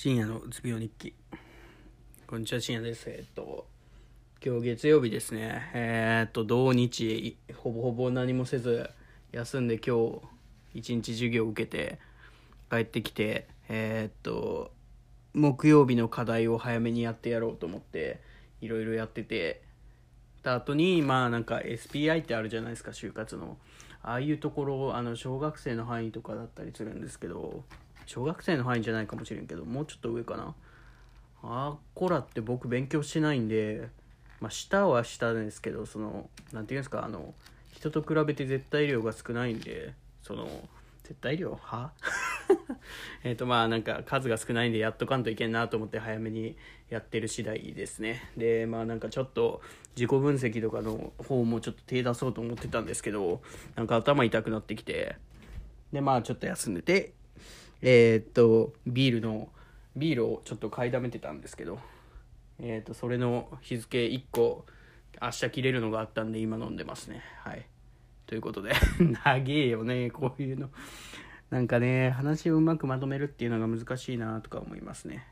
深夜のうつ病日記。こんにちは深夜です。えっと今日月曜日ですね。えーっと土日ほぼほぼ何もせず休んで今日一日授業を受けて帰ってきてえーっと木曜日の課題を早めにやってやろうと思っていろいろやっててた後にまあなんか SPI ってあるじゃないですか就活の。ああいうところあの小学生の範囲とかだったりするんですけど小学生の範囲じゃないかもしれんけどもうちょっと上かな。あこらって僕勉強してないんでまあ下は下ですけどそのなんていうんですかあの人と比べて絶対量が少ないんでその絶対量？は？えっとまあなんか数が少ないんでやっとかんといけんなと思って早めにやってる次第ですね。でまあなんかちょっと自己分析とかの方もちょっと手出そうと思ってたんですけどなんか頭痛くなってきてでまあちょっと休んでてえーっとビールのビールをちょっと買いだめてたんですけどえーっとそれの日付1個明日切れるのがあったんで今飲んでますね。はい。ということで 長えよねこういうの。なんかね話をうまくまとめるっていうのが難しいなとか思いますね。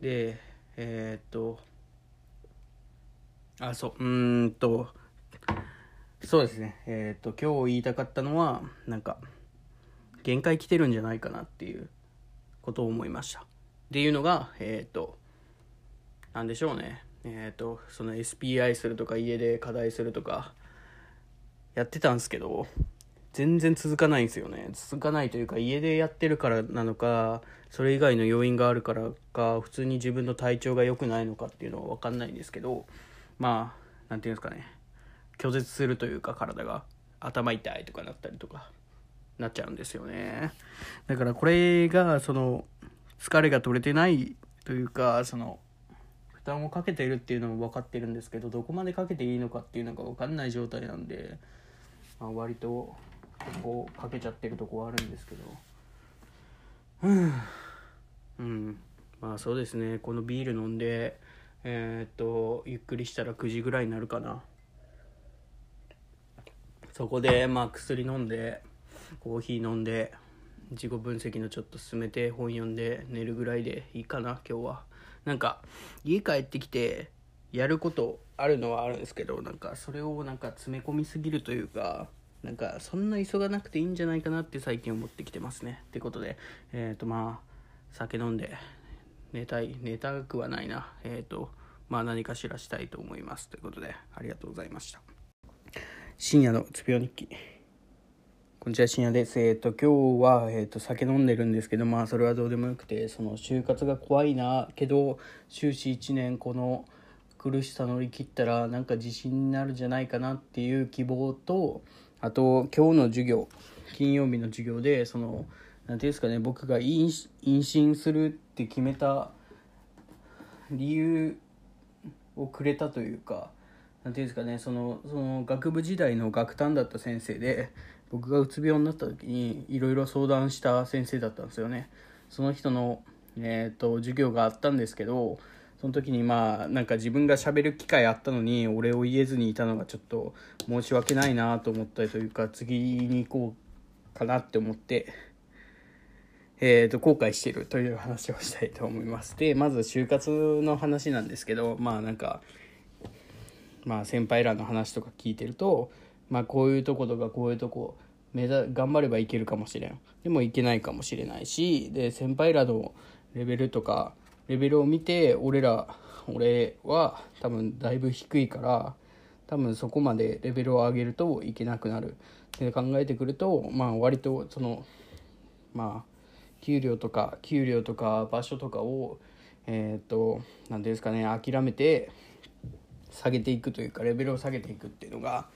でえーっとあそううーんとそうですね。えーっと今日言いたかったのはなんか限界来てるんじゃないかなっていうことを思いました。っていうのがえっ、となんでしょうね。えっ、とその SPI するとか家で課題するとかやってたんですけど全然続かないんですよね。続かないというか家でやってるからなのかそれ以外の要因があるからか普通に自分の体調が良くないのかっていうのは分かんないんですけどまあなんていうんですかね。拒絶するというか体が頭痛いとかなったりとかなっちゃうんですよね。だからこれがその疲れが取れてないというかその負担をかけてるっていうのも分かってるんですけどどこまでかけていいのかっていうのが分かんない状態なんで、まあ、割とこうかけちゃってるとこはあるんですけど。うん。まあそうですね。このビール飲んでえーっとゆっくりしたら9時ぐらいになるかな。そこでまあ薬飲んでコーヒー飲んで自己分析のちょっと進めて本読んで寝るぐらいでいいかな今日はなんか家帰ってきてやることあるのはあるんですけどなんかそれをなんか詰め込みすぎるというかなんかそんな急がなくていいんじゃないかなって最近思ってきてますね。ってことでえっ、とまあ酒飲んで寝たい寝たくはないな。えっ、とまあ何かしらしたいと思います。ということでありがとうございました。深夜のうつ病日記。こんにちは深夜ですえっ、と今日は、えー、と酒飲んでるんですけどまあそれはどうでもよくてその就活が怖いなけど終始1年この苦しさ乗り切ったらなんか自信になるんじゃないかなっていう希望とあと今日の授業金曜日の授業でその何ていうんですかね僕が妊娠するって決めた理由をくれたというかなんていうんですかねそのその学部時代の学担だった先生で僕がうつ病になった時にいろいろ相談した先生だったんですよね。その人の、えー、と授業があったんですけどその時にまあなんか自分がしゃべる機会あったのに俺を言えずにいたのがちょっと申し訳ないなと思ったりというか次に行こうかなって思ってえー、と後悔してるという話をしたいと思いますでまず就活の話なんですけどまあなんかまあ先輩らの話とか聞いてるとまあこういうとことかこういうとこ目指頑張ればいけるかもしれん。でもいけないかもしれないしで先輩らのレベルとかレベルを見て俺ら俺は多分だいぶ低いから多分そこまでレベルを上げるといけなくなる。で考えてくるとまあ割とそのまあ給料とか給料とか場所とかをえっ、と何ていうんですかね諦めて下げていくというかレベルを下げていくっていうのが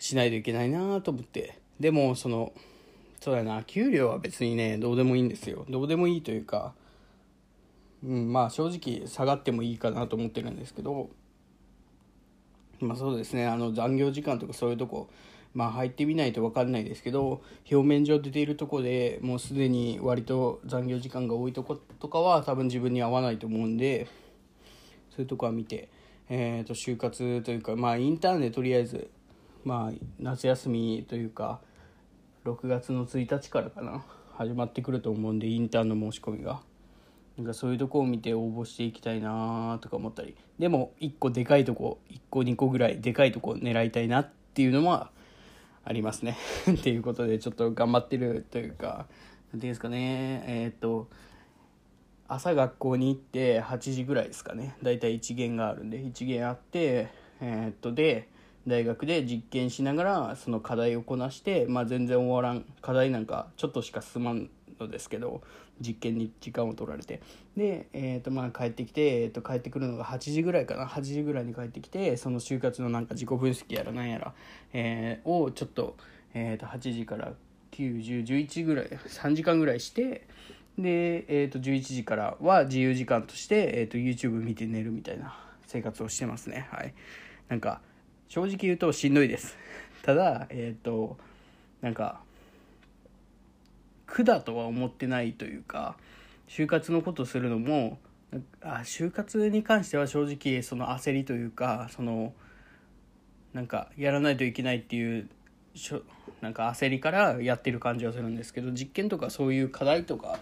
しないといけないなと思って。でもそのそうだな。給料は別にねどうでもいいんですよ。どうでもいいというかうんまあ正直下がってもいいかなと思ってるんですけど。まあそうですね。あの残業時間とかそういうとこまあ入ってみないと分かんないですけど表面上出ているとこでもうすでに割と残業時間が多いとことかは多分自分に合わないと思うんでそういうとこは見て、えー、と就活というかまあインターンでとりあえずまあ夏休みというか6月の1日からかな始まってくると思うんでインターンの申し込みが。なんかそういうとこを見て応募していきたいなとか思ったり。でも1個でかいとこ1個2個ぐらいでかいとこ狙いたいなっていうのはありますね。っていうことでちょっと頑張ってるというか何ていうんですかね。えー、っと朝学校に行って8時ぐらいですかね。だいたい1限があるんで1限あってえー、っとで大学で実験しながらその課題をこなして、まあ、全然終わらん課題なんかちょっとしか進まんのですけど実験に時間を取られて。で、えーとまあ、帰ってきて、えー、と帰ってくるのが8時ぐらいかな。8時ぐらいに帰ってきてその就活のなんか自己分析やらなんやら、えー、をちょっと,、えー、と8時から91011ぐらい3時間ぐらいしてで、えー、と11時からは自由時間として、えー、と YouTube 見て寝るみたいな生活をしてますね。はい。なんか正直言うとしんどいです。ただえっ、ー、となんか苦だとは思ってないというか就活のことするのもあ就活に関しては正直その焦りというかそのなんかやらないといけないっていうしょなんか焦りからやってる感じはするんですけど実験とかそういう課題とか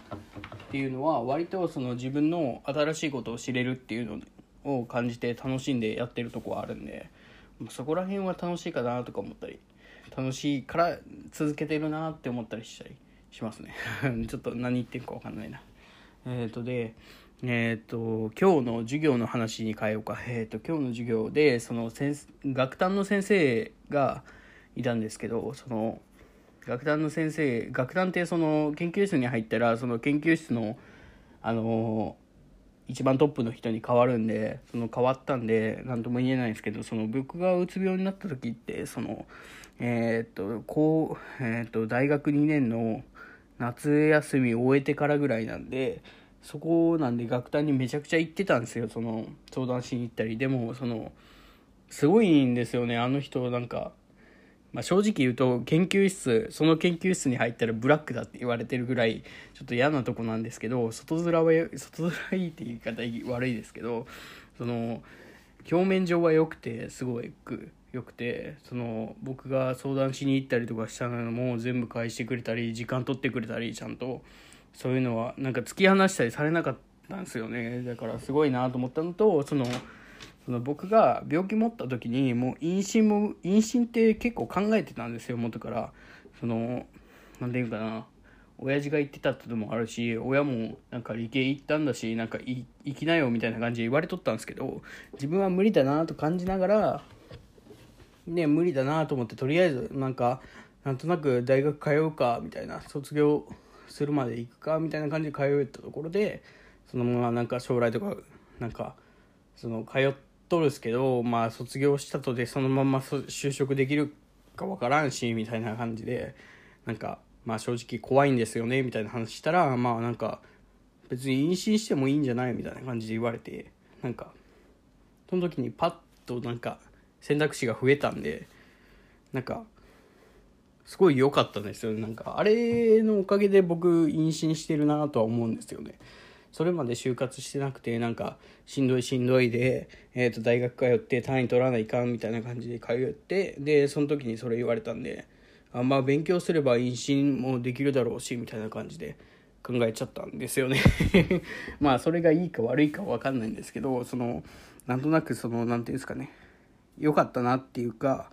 っていうのは割とその自分の新しいことを知れるっていうのを感じて楽しんでやってるとこはあるんでそこら辺は楽しいかなとか思ったり楽しいから続けてるなって思ったりしたりしますね。ちょっと何言ってるか分かんないな。えっ、ー、とでえっ、ー、と今日の授業の話に変えようか。えっ、ー、と今日の授業でその先学担の先生がいたんですけどその学担の先生学担ってその研究室に入ったらその研究室のあの一番トップの人に変わるんでその変わったんで何とも言えないんですけどその僕がうつ病になった時ってそのえっ、とこうえっ、と大学2年の夏休みを終えてからぐらいなんでそこなんで学担にめちゃくちゃ行ってたんですよ。その相談しに行ったり。でもそのすごいんですよね。あの人なんか、まあ、正直言うと研究室その研究室に入ったらブラックだって言われてるぐらいちょっと嫌なとこなんですけど外面は外面いいって言い方悪いですけどその表面上は良くてすごくよくてその僕が相談しに行ったりとかしたのも全部返してくれたり時間取ってくれたりちゃんとそういうのはなんか突き放したりされなかったんですよね。だからすごいなと思ったのとそのその僕が病気持った時にもう妊娠も妊娠って結構考えてたんですよ元から。その何て言うかな。親父が言ってたってのもあるし親もなんか理系行ったんだしなんか行きなよみたいな感じで言われとったんですけど自分は無理だなと感じながらね無理だなと思ってとりあえずなんかなんとなく大学通うかみたいな卒業するまで行くかみたいな感じで通えたところでそのままなんか将来とかなんかその通ってとるすけどまあ卒業したとでそのまま就職できるか分からんしみたいな感じでなんかまあ正直怖いんですよねみたいな話したらまあなんか別に妊娠してもいいんじゃないみたいな感じで言われてなんかその時にパッとなんか選択肢が増えたんでなんかすごい良かったんですよなんかあれのおかげで僕妊娠してるなとは思うんですよね。それまで就活してなくてなんかしんどいしんどいで、えー、と大学通って単位取らないかんみたいな感じで通ってでその時にそれ言われたんであまあ勉強すれば妊娠もできるだろうしみたいな感じで考えちゃったんですよね。まあそれがいいか悪いか分かんないんですけどそのなんとなくその何て言うんですかね。良かったなっていうか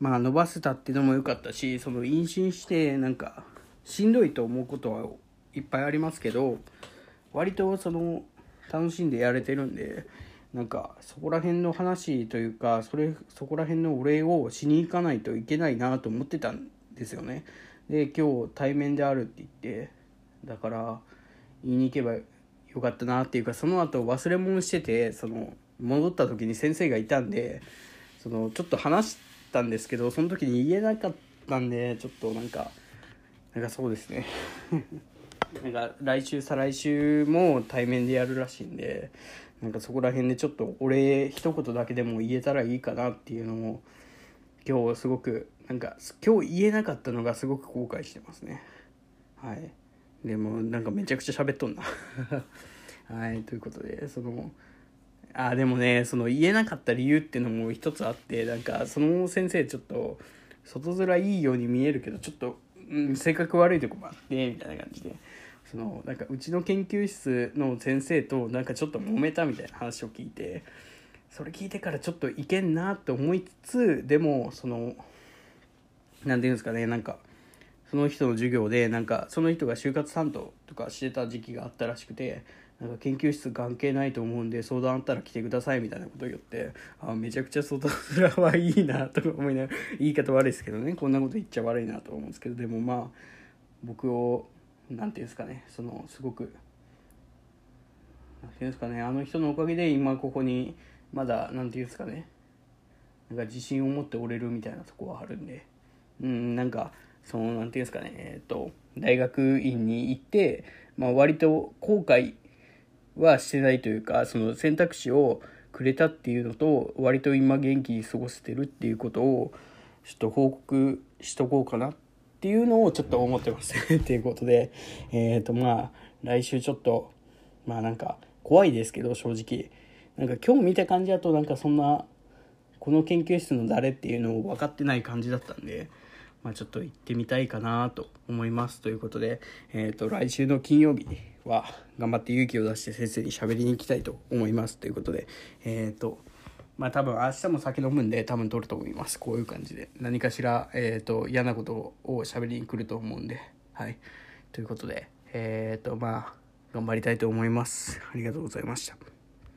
まあ伸ばせたっていうのも良かったしその妊娠してなんかしんどいと思うことはいっぱいありますけど割とその楽しんでやれてるんでなんかそこら辺の話というかそれそこら辺のお礼をしに行かないといけないなと思ってたんですよね。で今日対面であるって言ってだから言いに行けばよかったなっていうかその後忘れ物しててその戻った時に先生がいたんでそのちょっと話したんですけどその時に言えなかったんでちょっとなんかなんかそうですね。なんか来週再来週も対面でやるらしいんでなんかそこら辺でちょっとお礼一言だけでも言えたらいいかなっていうのも今日すごくなんか今日言えなかったのがすごく後悔してますね。はい。でもなんかめちゃくちゃ喋っとんな。はい。ということでそのあでもねその言えなかった理由っていうのも一つあってなんかその先生ちょっと外面いいように見えるけどちょっと、うん、性格悪いとこもあってみたいな感じで。そのなんかうちの研究室の先生となんかちょっと揉めたみたいな話を聞いてそれ聞いてからちょっといけんなって思いつつでもその何て言うんですかねなんかその人の授業でなんかその人が就活担当とかしてた時期があったらしくてなんか研究室関係ないと思うんで相談あったら来てくださいみたいなことを言ってあめちゃくちゃ外面はいいなとか思いながら言い方悪いですけどねこんなこと言っちゃ悪いなと思うんですけどでもまあ僕を何て言うんですかねそのすごく何て言うんですかねあの人のおかげで今ここにまだ何て言うんですかねなんか自信を持っておれるみたいなとこはあるんでうんなんかその何て言うんですかねえっ、と大学院に行って、まあ、割と後悔はしてないというかその選択肢をくれたっていうのと割と今元気に過ごせてるっていうことをちょっと報告しとこうかなっっていうのをちょっと思ってます。っていうことでえっ、ー、とまあ来週ちょっとまあなんか怖いですけど正直。なんか今日見た感じだとなんかそんなこの研究室の誰っていうのを分かってない感じだったんでまあ、ちょっと行ってみたいかなと思います。ということで、えーと、来週の金曜日は頑張って勇気を出して先生に喋りに行きたいと思います。ということでえっ、ー、とまあ多分明日も酒飲むんで多分撮ると思います。こういう感じで。何かしら、えーと、嫌なことを喋りに来ると思うんで。はい。ということでえっ、ー、とまあ頑張りたいと思います。ありがとうございました。